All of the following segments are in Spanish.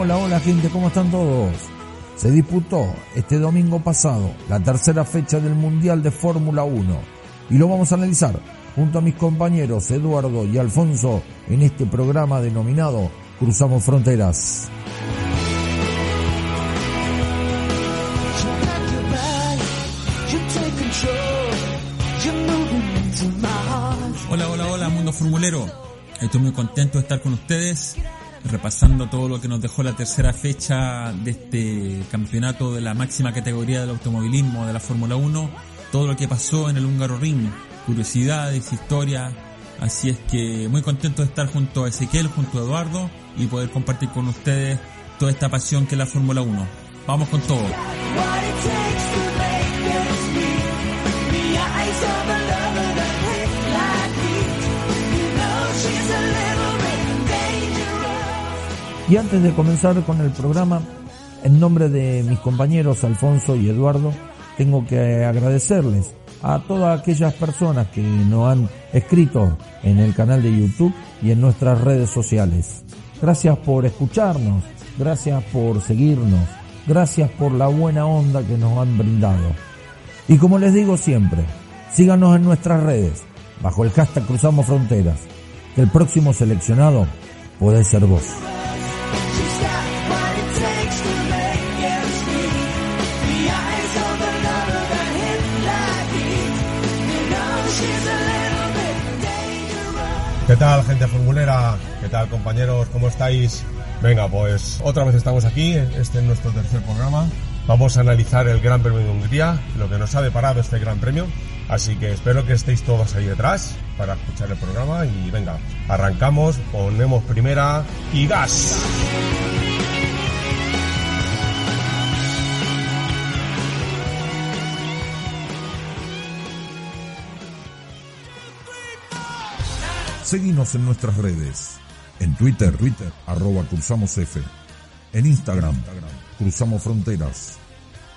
Hola, hola, gente, ¿cómo están todos? Se disputó este domingo pasado la tercera fecha del Mundial de Fórmula 1 y lo vamos a analizar junto a mis compañeros Eduardo y Alfonso en este programa denominado Cruzamos Fronteras. Hola, hola, hola, mundo formulero. Estoy muy contento de estar con ustedes, repasando todo lo que nos dejó la tercera fecha de este campeonato de la máxima categoría del automovilismo de la Fórmula 1, todo lo que pasó en el húngaro ring, curiosidades, historia. Así es que muy contento de estar junto a Ezequiel, junto a Eduardo y poder compartir con ustedes toda esta pasión que es la Fórmula 1. Vamos con todo. Y antes de comenzar con el programa, en nombre de mis compañeros Alfonso y Eduardo, tengo que agradecerles a todas aquellas personas que nos han escrito en el canal de YouTube y en nuestras redes sociales. Gracias por escucharnos, gracias por seguirnos, gracias por la buena onda que nos han brindado. Y como les digo siempre, síganos en nuestras redes, bajo el hashtag Cruzamos Fronteras, que el próximo seleccionado puede ser vos. ¿Qué tal, gente formulera? ¿Qué tal, compañeros? ¿Cómo estáis? Venga, pues otra vez estamos aquí, este es nuestro tercer programa. Vamos a analizar el Gran Premio de Hungría, lo que nos ha deparado este Gran Premio. Así que espero que estéis todos ahí detrás para escuchar el programa y venga, arrancamos, ponemos primera y gas. Seguimos en nuestras redes. En Twitter, Twitter, arroba Cruzamos F. En Instagram, Cruzamos Fronteras.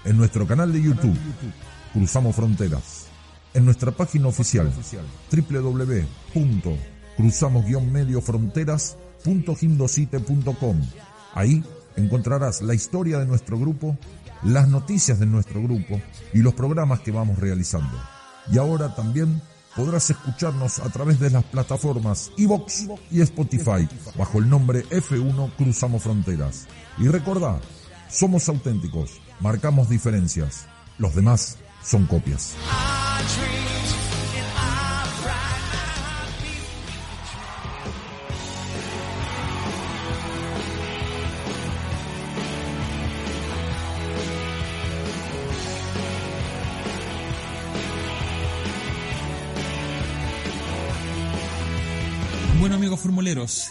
En nuestro canal de YouTube, Cruzamos Fronteras. En nuestra página oficial, www.cruzamos-mediofronteras.gimdosite.com. Ahí encontrarás la historia de nuestro grupo, las noticias de nuestro grupo y los programas que vamos realizando. Y ahora también podrás escucharnos a través de las plataformas iVox y Spotify bajo el nombre F1 Cruzamos Fronteras. Y recordá, somos auténticos, marcamos diferencias, los demás son copias.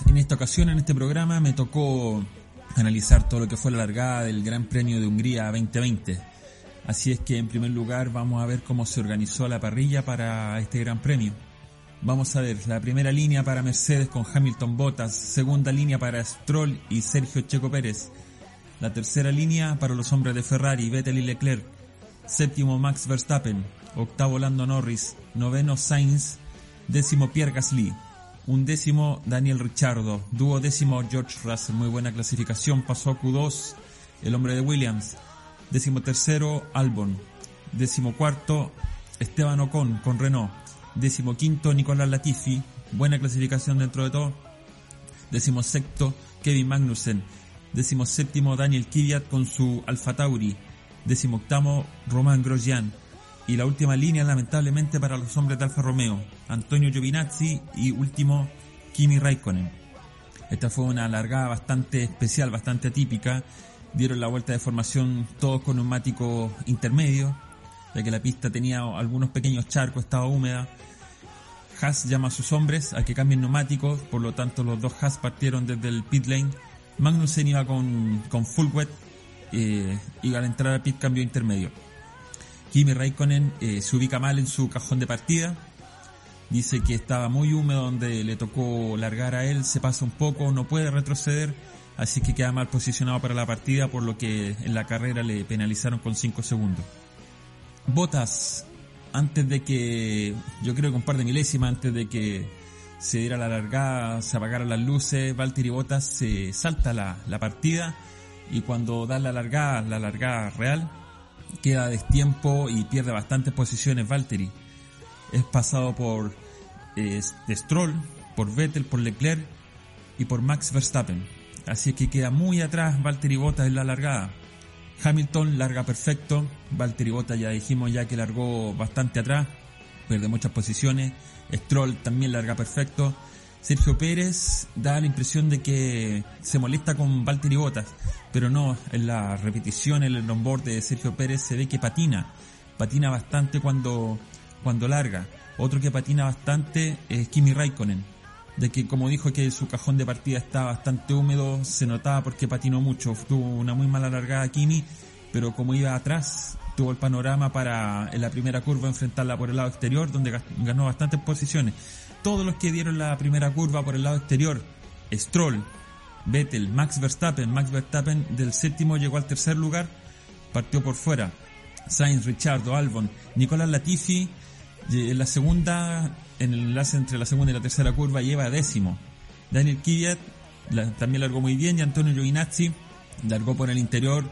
En esta ocasión, en este programa, me tocó analizar todo lo que fue la largada del Gran Premio de Hungría 2020. Así es que en primer lugar vamos a ver cómo se organizó la parrilla para este Gran Premio. Vamos a ver la primera línea para Mercedes con Hamilton Bottas, segunda línea para Stroll y Sergio Checo Pérez, la tercera línea para los hombres de Ferrari, Vettel y Leclerc, séptimo Max Verstappen, octavo Lando Norris, noveno Sainz, décimo Pierre Gasly, un décimo Daniel Ricciardo, duodécimo George Russell, muy buena clasificación, pasó a Q2 el hombre de Williams, décimo tercero Albon, décimo cuarto Esteban Ocon con Renault, décimo quinto Nicolás Latifi, buena clasificación dentro de todo, décimo sexto Kevin Magnussen, décimo séptimo Daniel Kvyat con su Alfa Tauri, décimo octavo Romain Grosjean, y la última línea lamentablemente para los hombres de Alfa Romeo, Antonio Giovinazzi y último Kimi Raikkonen. Esta fue una largada bastante especial, bastante atípica. Dieron la vuelta de formación todos con neumático intermedio, ya que la pista tenía algunos pequeños charcos, estaba húmeda. Haas llama a sus hombres a que cambien neumáticos, por lo tanto los dos Haas partieron desde el pit lane. Magnussen iba con, con full wet eh, y al entrar al pit cambio intermedio. Kimi Raikkonen eh, se ubica mal en su cajón de partida. Dice que estaba muy húmedo donde le tocó largar a él, se pasa un poco, no puede retroceder, así que queda mal posicionado para la partida, por lo que en la carrera le penalizaron con 5 segundos. Botas, antes de que, yo creo que un par de milésimas antes de que se diera la largada, se apagaran las luces, Valtteri Bottas se salta la, la partida y cuando da la largada, la largada real, queda destiempo y pierde bastantes posiciones Valtteri. Es pasado por eh, Stroll, por Vettel, por Leclerc y por Max Verstappen. Así que queda muy atrás Valtteri Bottas en la largada. Hamilton larga perfecto, Valtteri Bottas ya dijimos ya que largó bastante atrás, pierde muchas posiciones, Stroll también larga perfecto, Sergio Pérez da la impresión de que se molesta con Valtteri Bottas, pero no, en la repetición, en el onboard de Sergio Pérez se ve que patina, patina bastante cuando, cuando larga. Otro que patina bastante es Kimi Raikkonen, de que como dijo que su cajón de partida está bastante húmedo, se notaba porque patinó mucho, tuvo una muy mala largada Kimi, pero como iba atrás, tuvo el panorama para en la primera curva enfrentarla por el lado exterior, donde ganó bastantes posiciones. Todos los que dieron la primera curva por el lado exterior, Stroll, Vettel, Max Verstappen, Max Verstappen del séptimo llegó al tercer lugar, partió por fuera. Sainz, Richardo, Albon, Nicolás Latifi, la segunda, en el enlace entre la segunda y la tercera curva lleva décimo. Daniel Kvyat también largó muy bien y Antonio Giovinazzi largó por el interior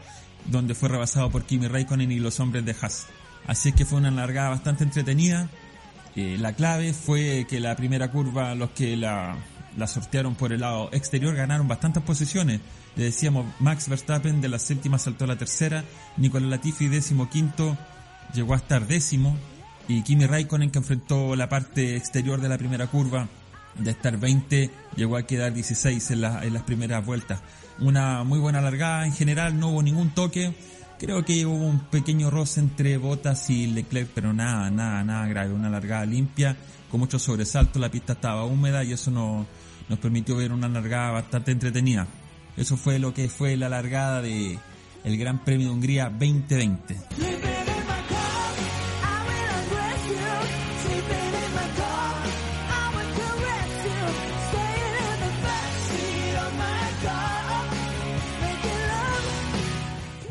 donde fue rebasado por Kimi Raikkonen y los hombres de Haas. Así es que fue una largada bastante entretenida. Eh, la clave fue que la primera curva, los que la, la sortearon por el lado exterior, ganaron bastantes posiciones. Le decíamos, Max Verstappen de la séptima saltó a la tercera, Nicolás Latifi décimo quinto, llegó a estar décimo, y Kimi Raikkonen que enfrentó la parte exterior de la primera curva, de estar 20, llegó a quedar 16 en, en las primeras vueltas. Una muy buena largada en general, no hubo ningún toque. Creo que hubo un pequeño roce entre Bottas y Leclerc, pero nada, nada, nada grave. Una largada limpia, con mucho sobresalto, la pista estaba húmeda y eso nos, nos permitió ver una largada bastante entretenida. Eso fue lo que fue la largada de el Gran Premio de Hungría 2020.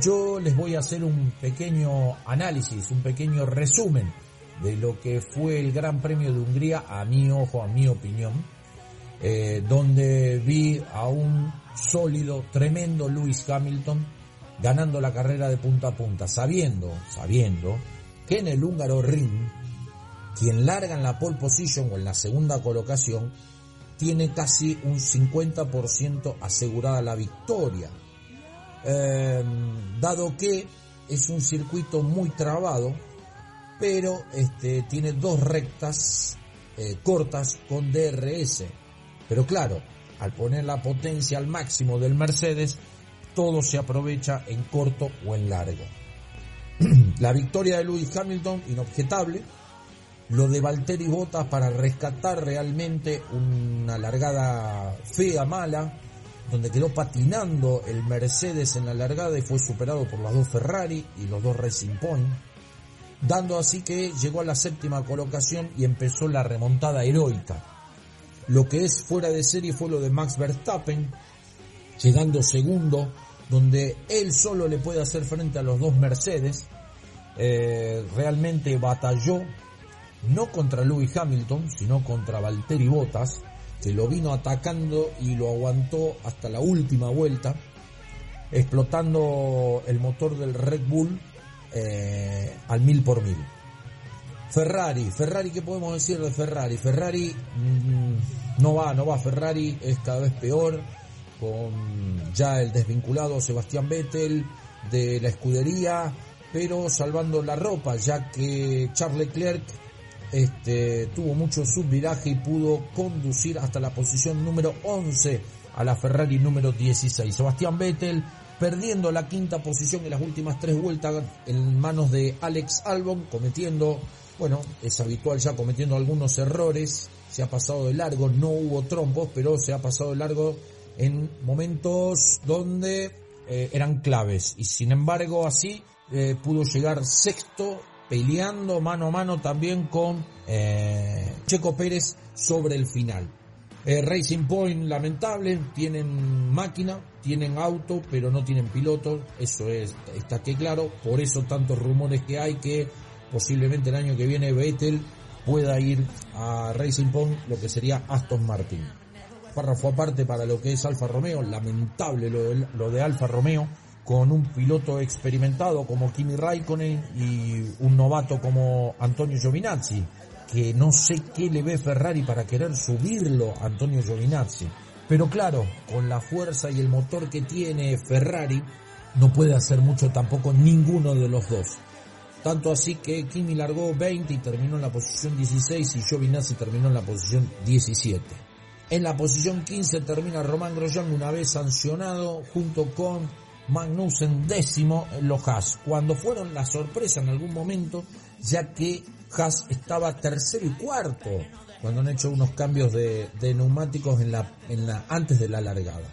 Yo les voy a hacer un pequeño análisis, un pequeño resumen de lo que fue el Gran Premio de Hungría, a mi ojo, a mi opinión, eh, donde vi a un sólido, tremendo Lewis Hamilton ganando la carrera de punta a punta, sabiendo, sabiendo que en el húngaro ring, quien larga en la pole position o en la segunda colocación, tiene casi un 50% asegurada la victoria Em, dado que es un circuito muy trabado, pero este, tiene dos rectas eh, cortas con DRS. Pero claro, al poner la potencia al máximo del Mercedes, todo se aprovecha en corto o en largo. la victoria de Lewis Hamilton, inobjetable. Lo de Valtteri Bottas para rescatar realmente una largada fea, mala, donde quedó patinando el Mercedes en la largada y fue superado por las dos Ferrari y los dos Racing Point, dando así que llegó a la séptima colocación y empezó la remontada heroica. Lo que es fuera de serie fue lo de Max Verstappen, llegando segundo, donde él solo le puede hacer frente a los dos Mercedes. Eh, realmente batalló no contra Lewis Hamilton, sino contra Valtteri Bottas, que lo vino atacando y lo aguantó hasta la última vuelta, explotando el motor del Red Bull eh, al mil por mil. Ferrari, Ferrari, ¿qué podemos decir de Ferrari? Ferrari mm, no va, no va, Ferrari es cada vez peor, con ya el desvinculado Sebastián Vettel de la escudería, pero salvando la ropa, ya que Charles Leclerc este, tuvo mucho subviraje y pudo conducir hasta la posición número 11 a la Ferrari número 16. Sebastián Vettel perdiendo la quinta posición en las últimas tres vueltas en manos de Alex Albon, cometiendo, bueno, es habitual ya cometiendo algunos errores, se ha pasado de largo, no hubo trompos, pero se ha pasado de largo en momentos donde eh, eran claves y sin embargo así eh, pudo llegar sexto peleando mano a mano también con eh, Checo Pérez sobre el final. Eh, Racing Point lamentable, tienen máquina, tienen auto, pero no tienen piloto, eso es, está que claro, por eso tantos rumores que hay que posiblemente el año que viene Vettel pueda ir a Racing Point lo que sería Aston Martin. Párrafo aparte para lo que es Alfa Romeo, lamentable lo de, lo de Alfa Romeo, con un piloto experimentado como Kimi Raikkonen y un novato como Antonio Giovinazzi, que no sé qué le ve Ferrari para querer subirlo a Antonio Giovinazzi. Pero claro, con la fuerza y el motor que tiene Ferrari, no puede hacer mucho tampoco ninguno de los dos. Tanto así que Kimi largó 20 y terminó en la posición 16 y Giovinazzi terminó en la posición 17. En la posición 15 termina Román Grosjean una vez sancionado junto con Magnussen décimo en los Haas, cuando fueron la sorpresa en algún momento, ya que Haas estaba tercero y cuarto cuando han hecho unos cambios de, neumáticos en la, en la, antes de la largada.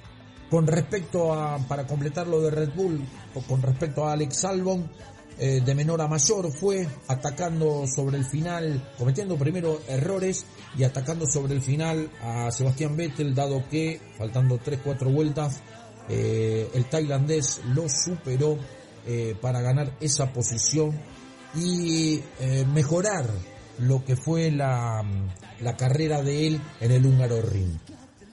Con respecto a, para completar lo de Red Bull, con respecto a Alex Albon, eh, de menor a mayor fue atacando sobre el final, cometiendo primero errores y atacando sobre el final a Sebastián Vettel, dado que, faltando 3-4 vueltas, eh, el tailandés lo superó eh, para ganar esa posición y eh, mejorar lo que fue la, la, carrera de él en el húngaro ring.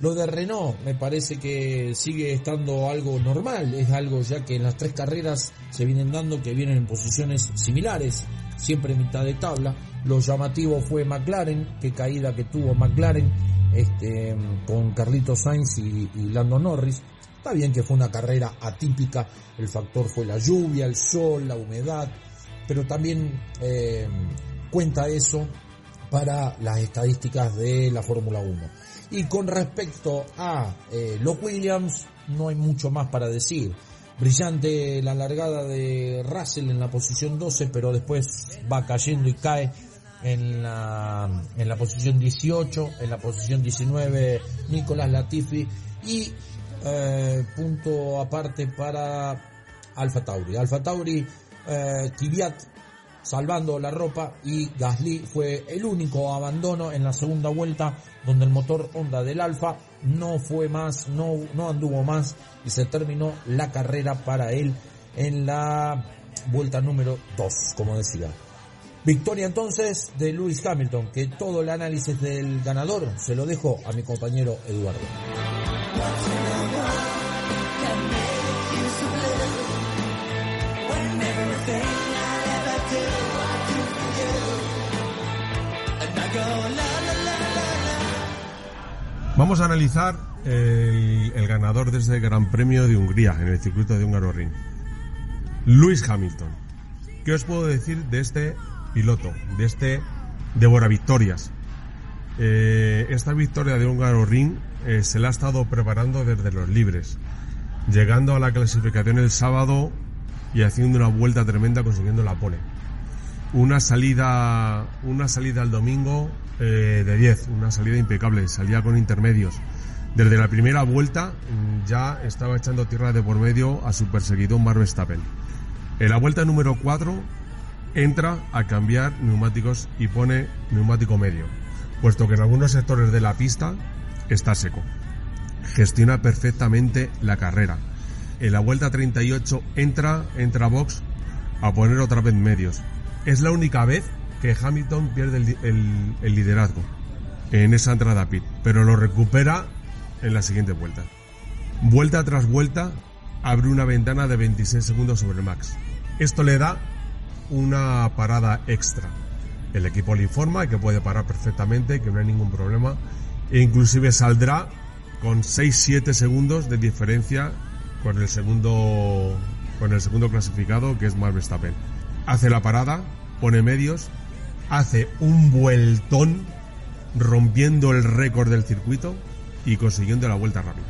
Lo de Renault me parece que sigue estando algo normal, es algo ya que en las tres carreras se vienen dando que vienen en posiciones similares, siempre en mitad de tabla. Lo llamativo fue McLaren, qué caída que tuvo McLaren este, con Carlito Sainz y, y Lando Norris. Está bien que fue una carrera atípica, el factor fue la lluvia, el sol, la humedad, pero también eh, cuenta eso para las estadísticas de la Fórmula 1. Y con respecto a eh, los Williams, no hay mucho más para decir. Brillante la largada de Russell en la posición 12, pero después va cayendo y cae en la, en la posición 18, en la posición 19 Nicolás Latifi y eh, punto aparte para Alfa Tauri. Alfa Tauri eh, salvando la ropa y Gasly fue el único abandono en la segunda vuelta donde el motor Honda del Alfa no fue más, no, no anduvo más y se terminó la carrera para él en la vuelta número 2, como decía. Victoria entonces de Lewis Hamilton, que todo el análisis del ganador se lo dejo a mi compañero Eduardo. Vamos a analizar el, ganador de este Gran Premio de Hungría en el circuito de Húngaro Ring. Lewis Hamilton. ¿Qué os puedo decir de este piloto, de este devora victorias? Eh, esta victoria de Húngaro Ring eh, se la ha estado preparando desde los libres, llegando a la clasificación el sábado y haciendo una vuelta tremenda consiguiendo la pole. Una salida, una salida el domingo eh, de 10, una salida impecable, salía con intermedios. Desde la primera vuelta mm, ya estaba echando tierra de por medio a su perseguidor Mar Verstappen. En la vuelta número 4 entra a cambiar neumáticos y pone neumático medio, puesto que en algunos sectores de la pista está seco. Gestiona perfectamente la carrera. En la vuelta 38 entra, entra box a poner otra vez medios. Es la única vez que Hamilton pierde el, liderazgo en esa entrada pit, pero lo recupera en la siguiente vuelta. Vuelta tras vuelta, abre una ventana de 26 segundos sobre Max. Esto le da una parada extra. El equipo le informa que puede parar perfectamente, que no hay ningún problema, e inclusive saldrá con 6-7 segundos de diferencia con el segundo con el segundo clasificado que es Max Verstappen. Hace la parada, pone medios hace un vueltón rompiendo el récord del circuito y consiguiendo la vuelta rápida.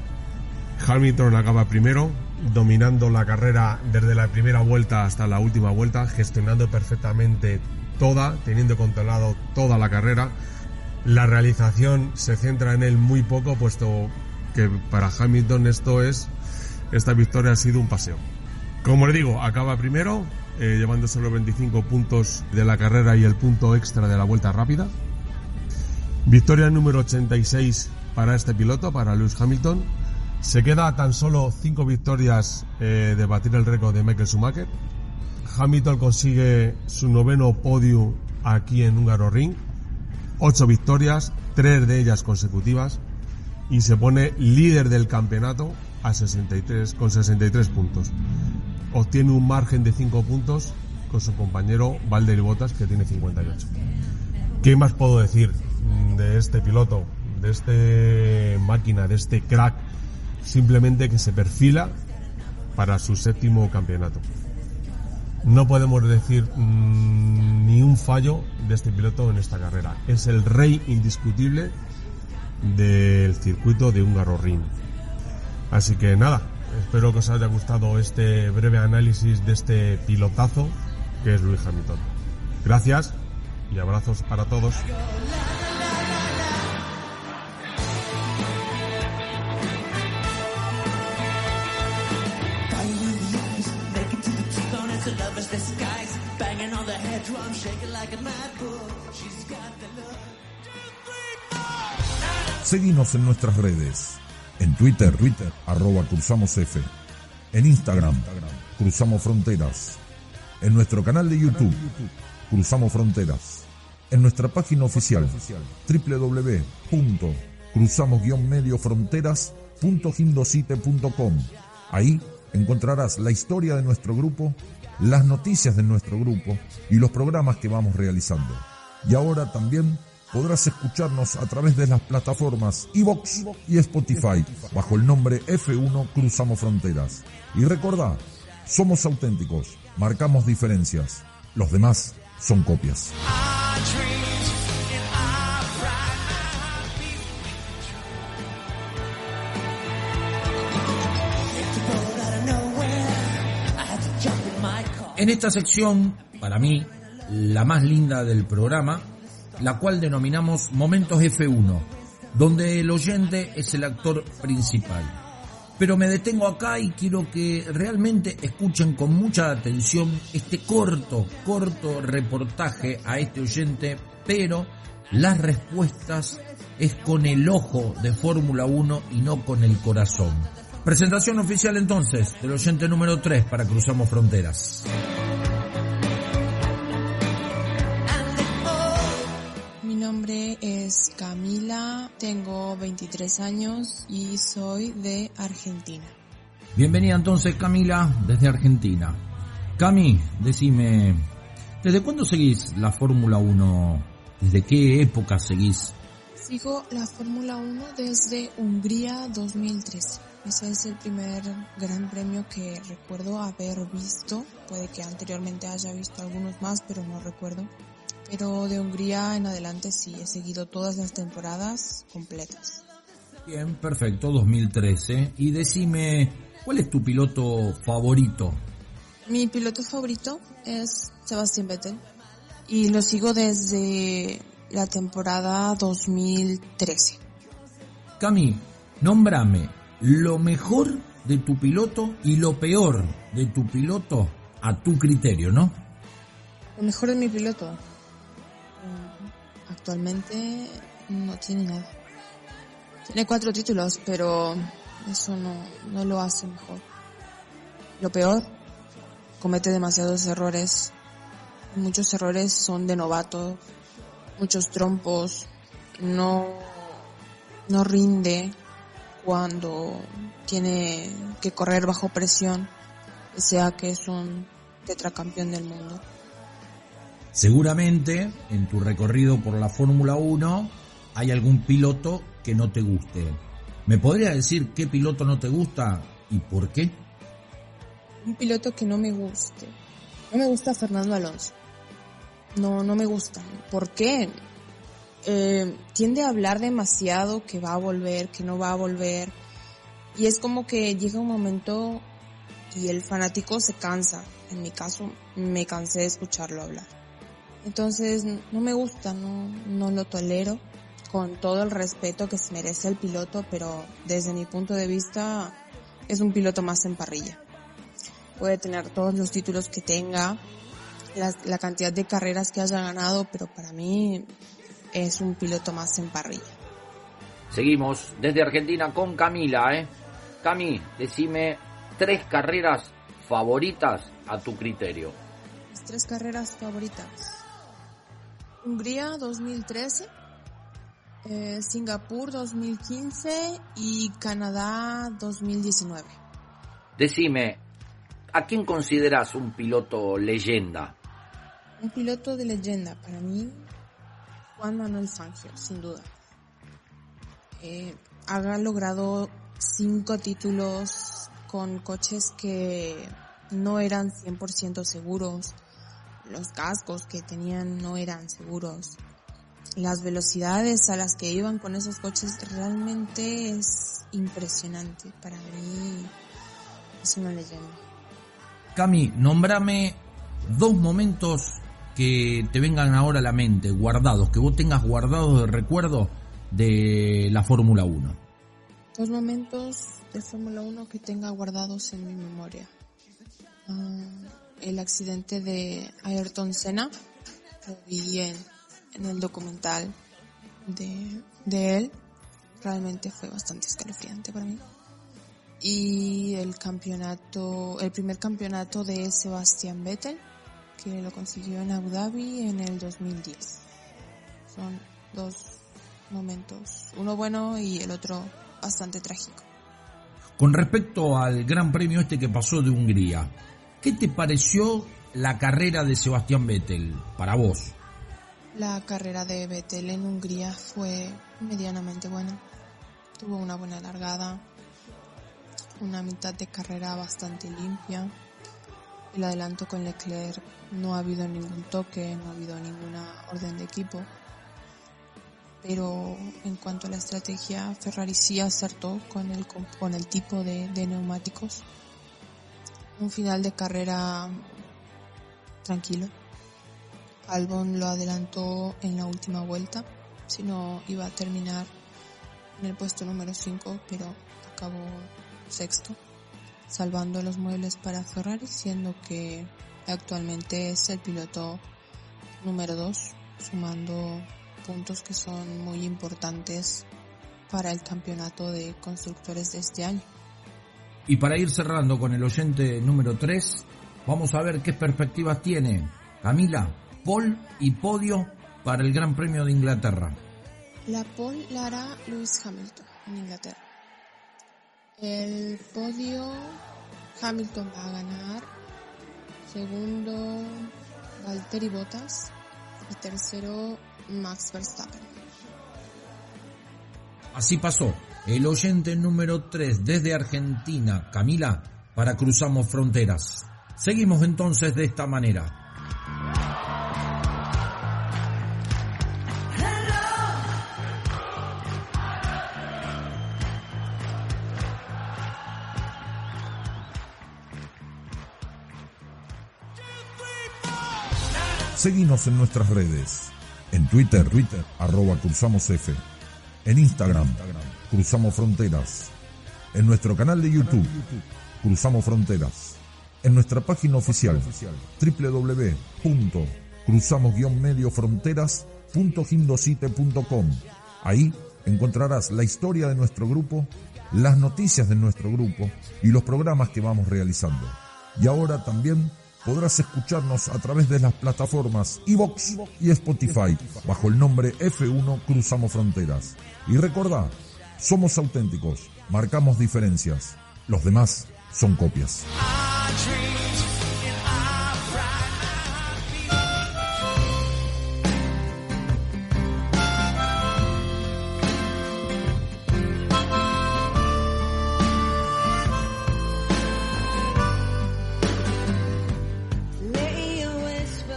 Hamilton acaba primero, dominando la carrera desde la primera vuelta hasta la última vuelta, gestionando perfectamente toda, teniendo controlado toda la carrera. La realización se centra en él muy poco, puesto que para Hamilton esto es, esta victoria ha sido un paseo. Como le digo, acaba primero, eh, llevándose los 25 puntos de la carrera y el punto extra de la vuelta rápida. Victoria número 86 para este piloto, para Lewis Hamilton. Se queda tan solo 5 victorias eh, de batir el récord de Michael Schumacher. Hamilton consigue su noveno podio aquí en Húngaro Ring. Ocho victorias, tres de ellas consecutivas, y se pone líder del campeonato a 63, con 63 puntos. Obtiene un margen de 5 puntos con su compañero Valder Botas, que tiene 58. ¿Qué más puedo decir de este piloto, de este máquina, de este crack? Simplemente que se perfila para su séptimo campeonato. No podemos decir mmm, ni un fallo de este piloto en esta carrera. Es el rey indiscutible del circuito de Húngaro Ring. Así que nada, espero que os haya gustado este breve análisis de este pilotazo que es Luis Hamilton. Gracias y abrazos para todos. Seguimos en nuestras redes. En Twitter, Twitter, arroba Cruzamos F. En Instagram, Cruzamos Fronteras. En nuestro canal de YouTube, Cruzamos Fronteras. En nuestra página oficial, www.cruzamos-mediofronteras.gindosite.com. Ahí encontrarás la historia de nuestro grupo, las noticias de nuestro grupo y los programas que vamos realizando. Y ahora también podrás escucharnos a través de las plataformas iVox y Spotify bajo el nombre F1 Cruzamos Fronteras. Y recordad, somos auténticos, marcamos diferencias, los demás son copias. En esta sección, para mí, la más linda del programa, la cual denominamos Momentos F1, donde el oyente es el actor principal. Pero me detengo acá y quiero que realmente escuchen con mucha atención este corto, corto reportaje a este oyente, pero las respuestas es con el ojo de Fórmula 1 y no con el corazón. Presentación oficial entonces del oyente número 3 para Cruzamos Fronteras. Tengo 23 años y soy de Argentina. Bienvenida entonces Camila desde Argentina. Cami, decime, ¿desde cuándo seguís la Fórmula 1? ¿Desde qué época seguís? Sigo la Fórmula 1 desde Hungría 2013. Ese es el primer gran premio que recuerdo haber visto. Puede que anteriormente haya visto algunos más, pero no recuerdo. Pero de Hungría en adelante sí, he seguido todas las temporadas completas. Bien, perfecto, 2013. Y decime, ¿cuál es tu piloto favorito? Mi piloto favorito es Sebastián Vettel y lo sigo desde la temporada 2013. Cami, nómbrame lo mejor de tu piloto y lo peor de tu piloto a tu criterio, ¿no? Lo mejor de mi piloto. Actualmente no tiene nada. Tiene cuatro títulos, pero eso no, no lo hace mejor. Lo peor, comete demasiados errores. Muchos errores son de novato, muchos trompos, no, no rinde, cuando tiene que correr bajo presión, sea que es un tetracampeón del mundo. Seguramente en tu recorrido por la Fórmula 1 hay algún piloto que no te guste. ¿Me podría decir qué piloto no te gusta y por qué? Un piloto que no me guste. No me gusta Fernando Alonso. No, no me gusta. ¿Por qué? Eh, tiende a hablar demasiado que va a volver, que no va a volver. Y es como que llega un momento y el fanático se cansa. En mi caso, me cansé de escucharlo hablar. Entonces, no me gusta, no, no lo tolero con todo el respeto que se merece el piloto, pero desde mi punto de vista es un piloto más en parrilla. Puede tener todos los títulos que tenga, la, la cantidad de carreras que haya ganado, pero para mí es un piloto más en parrilla. Seguimos desde Argentina con Camila, ¿eh? Cami, decime tres carreras favoritas a tu criterio. Mis tres carreras favoritas. Hungría 2013, Eh, Singapur 2015 y Canadá 2019. Decime, ¿a quién consideras un piloto leyenda? Un piloto de leyenda para mí, Juan Manuel Fangio, sin duda. Eh, ha logrado cinco títulos con coches que no eran 100% seguros. Los cascos que tenían no eran seguros. Las velocidades a las que iban con esos coches realmente es impresionante. Para mí es una leyenda. Cami, nómbrame dos momentos que te vengan ahora a la mente, guardados, que vos tengas guardados de recuerdo de la Fórmula 1. Dos momentos de Fórmula 1 que tenga guardados en mi memoria. Ah, el accidente de Ayrton Senna, lo vi en, el documental de, de él, realmente fue bastante escalofriante para mí. Y el campeonato, el primer campeonato de Sebastián Vettel, que lo consiguió en Abu Dhabi en el 2010. Son dos momentos, uno bueno y el otro bastante trágico. Con respecto al Gran Premio este que pasó de Hungría, ¿qué te pareció la carrera de Sebastián Vettel para vos? La carrera de Vettel en Hungría fue medianamente buena. Tuvo una buena largada, una mitad de carrera bastante limpia. El adelanto con Leclerc no ha habido ningún toque, no ha habido ninguna orden de equipo pero en cuanto a la estrategia, Ferrari sí acertó con el, con el tipo de, neumáticos. Un final de carrera tranquilo. Albon lo adelantó en la última vuelta, si no iba a terminar en el puesto número 5, pero acabó sexto, salvando los muebles para Ferrari, siendo que actualmente es el piloto número 2, sumando puntos que son muy importantes para el campeonato de constructores de este año. Y para ir cerrando con el oyente número 3, vamos a ver qué perspectivas tiene Camila, Paul y podio para el Gran Premio de Inglaterra. La Paul la hará Lewis Hamilton en Inglaterra. El podio Hamilton va a ganar. Segundo Valtteri Bottas. Y tercero Max Verstappen. Así pasó. El oyente número 3 desde Argentina, Camila, para Cruzamos Fronteras. Seguimos entonces de esta manera. Seguimos en nuestras redes en Twitter, Twitter, arroba Cruzamos F. En Instagram, Cruzamos Fronteras. En nuestro canal de YouTube, Cruzamos Fronteras. En nuestra página oficial, www.cruzamos-mediofronteras.gindosite.com. Ahí encontrarás la historia de nuestro grupo, las noticias de nuestro grupo y los programas que vamos realizando. Y ahora también podrás escucharnos a través de las plataformas Evox y Spotify bajo el nombre F1 Cruzamos Fronteras. Y recordá, somos auténticos, marcamos diferencias, los demás son copias.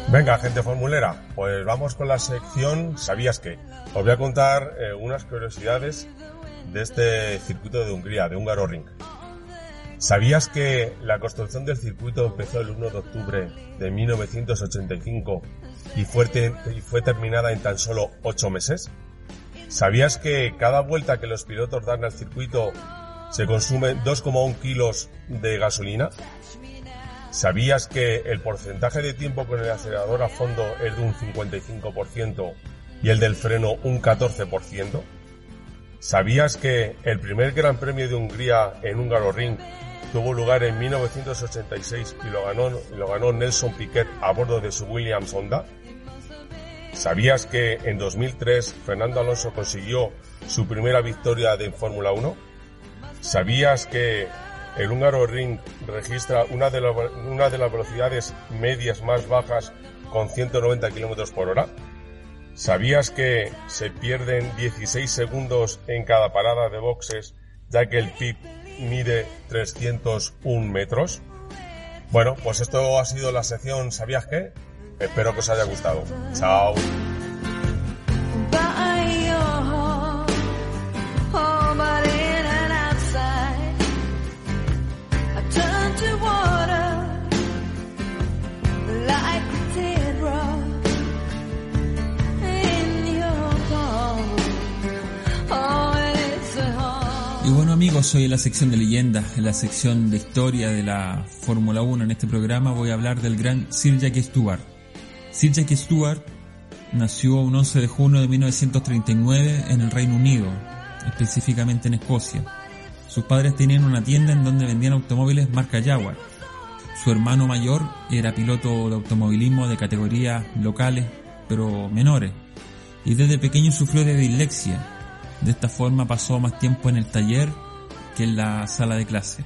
Venga, gente formulera, pues vamos con la sección ¿Sabías qué? Os voy a contar eh, unas curiosidades de este circuito de Hungría, de Húngaro Ring. ¿Sabías que la construcción del circuito empezó el 1 de octubre de 1985 y fue, y fue terminada en tan solo 8 meses? ¿Sabías que cada vuelta que los pilotos dan al circuito se consume 2,1 kilos de gasolina? ¿Sabías que el porcentaje de tiempo con el acelerador a fondo es de un 55% y el del freno un 14%? ¿Sabías que el primer Gran Premio de Hungría en Húngaro Ring tuvo lugar en 1986 y lo ganó, lo ganó Nelson Piquet a bordo de su Williams Honda? ¿Sabías que en 2003 Fernando Alonso consiguió su primera victoria de Fórmula 1? ¿Sabías que el húngaro Ring registra una de, las velocidades medias más bajas con 190 km por hora? ¿Sabías que se pierden 16 segundos en cada parada de boxes ya que el PIB mide 301 metros? Bueno, pues esto ha sido la sección ¿Sabías qué? Espero que os haya gustado. Chao. Amigos, soy en la sección de leyendas, en la sección de historia de la Fórmula 1. En este programa voy a hablar del gran Sir Jackie Stewart. Sir Jackie Stewart nació un 11 de junio de 1939 en el Reino Unido, específicamente en Escocia. Sus padres tenían una tienda en donde vendían automóviles marca Jaguar. Su hermano mayor era piloto de automovilismo de categorías locales, pero menores, y desde pequeño sufrió de dislexia. De esta forma pasó más tiempo en el taller que en la sala de clase.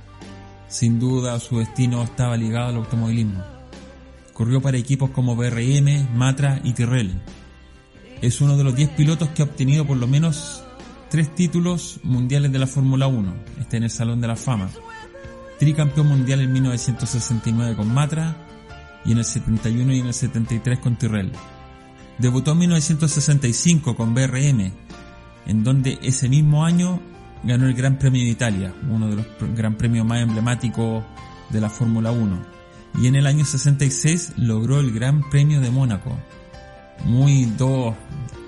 Sin duda su destino estaba ligado al automovilismo. Corrió para equipos como BRM, Matra y Tyrrell. Es uno de los 10 pilotos que ha obtenido por lo menos 3 títulos mundiales de la Fórmula 1. Está en el Salón de la Fama. Tricampeón mundial en 1969 con Matra y en el 71 y en el 73 con Tyrrell. Debutó en 1965 con BRM, en donde ese mismo año ganó el Gran Premio de Italia, uno de los gran premios más emblemáticos de la Fórmula 1 y en el año 66 logró el Gran Premio de Mónaco. Muy dos,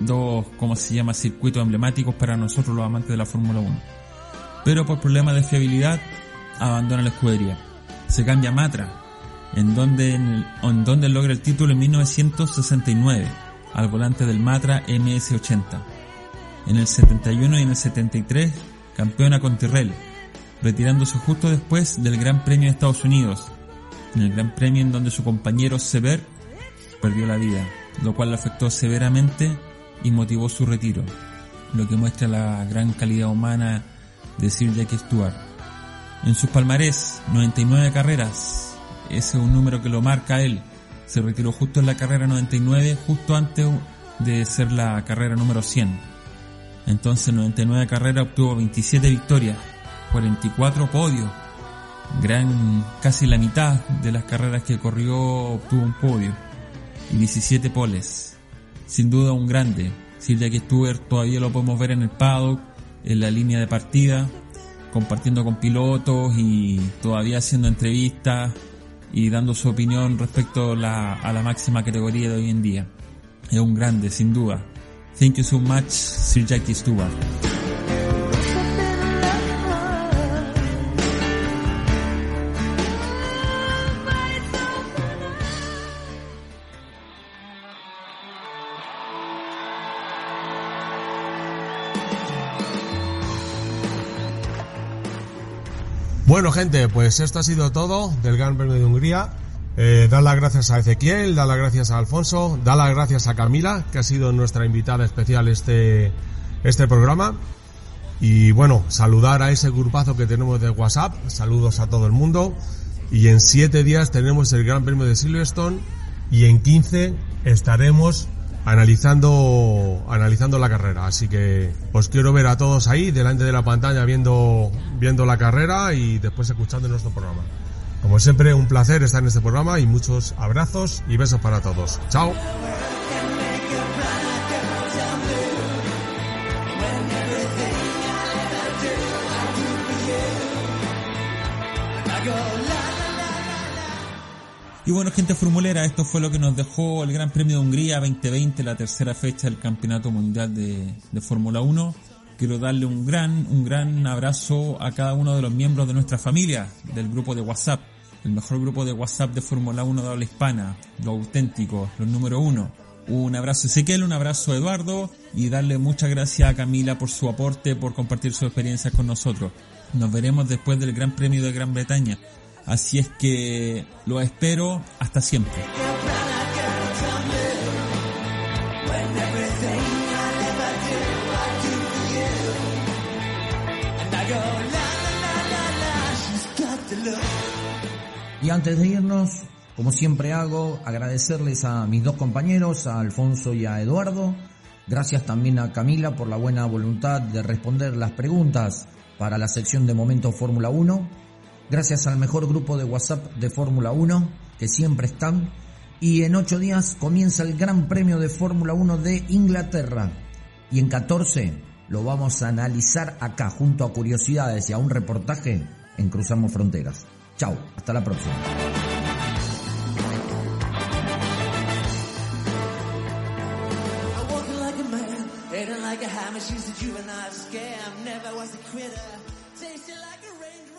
dos, ¿cómo se llama?, circuitos emblemáticos para nosotros los amantes de la Fórmula 1. Pero por problemas de fiabilidad abandona la escudería. Se cambia a Matra, en donde, en donde logra el título en 1969, al volante del Matra MS80. En el 71 y en el 73 campeona con Tyrrell, retirándose justo después del Gran Premio de Estados Unidos, en el Gran Premio en donde su compañero Sever perdió la vida, lo cual le afectó severamente y motivó su retiro, lo que muestra la gran calidad humana de Sir Jackie Stewart. En sus palmarés, 99 carreras, ese es un número que lo marca él, se retiró justo en la carrera 99, justo antes de ser la carrera número 100. Entonces 99 carreras obtuvo 27 victorias, 44 podios, gran casi la mitad de las carreras que corrió obtuvo un podio y 17 poles. Sin duda un grande. Sir Jackie Stewart todavía lo podemos ver en el paddock, en la línea de partida, compartiendo con pilotos y todavía haciendo entrevistas y dando su opinión respecto la, a la máxima categoría de hoy en día. Es un grande, sin duda. Thank you so much, Sir Jackie Stewart. Bueno, gente, pues esto ha sido todo del Gran Premio de Hungría. Eh, dar las gracias a Ezequiel, dar las gracias a Alfonso, dar las gracias a Camila, que ha sido nuestra invitada especial este, este programa. Y bueno, saludar a ese grupazo que tenemos de WhatsApp. Saludos a todo el mundo. Y en siete días tenemos el Gran Premio de Silverstone. Y en 15 estaremos analizando, analizando la carrera. Así que os quiero ver a todos ahí, delante de la pantalla, viendo, viendo la carrera y después escuchando nuestro programa. Como siempre, un placer estar en este programa y muchos abrazos y besos para todos. Chao. Y bueno, gente formulera, esto fue lo que nos dejó el Gran Premio de Hungría 2020, la tercera fecha del Campeonato Mundial de, Fórmula 1. Quiero darle un gran, un gran abrazo a cada uno de los miembros de nuestra familia, del grupo de WhatsApp, el mejor grupo de WhatsApp de Fórmula 1 de habla hispana, los auténticos, los número uno. Un abrazo Ezequiel, un abrazo Eduardo y darle muchas gracias a Camila por su aporte, por compartir su experiencia con nosotros. Nos veremos después del Gran Premio de Gran Bretaña. Así es que lo espero hasta siempre. Y antes de irnos, como siempre hago, agradecerles a mis dos compañeros, a Alfonso y a Eduardo. Gracias también a Camila por la buena voluntad de responder las preguntas para la sección de Momento Fórmula 1. Gracias al mejor grupo de WhatsApp de Fórmula 1, que siempre están. Y en ocho días comienza el Gran Premio de Fórmula 1 de Inglaterra. Y en 14 lo vamos a analizar acá, junto a curiosidades y a un reportaje en Cruzamos Fronteras. Chao, hasta la próxima. Like a hammer, she's a juvenile scam. Never was a quitter. Tasted like a ranger.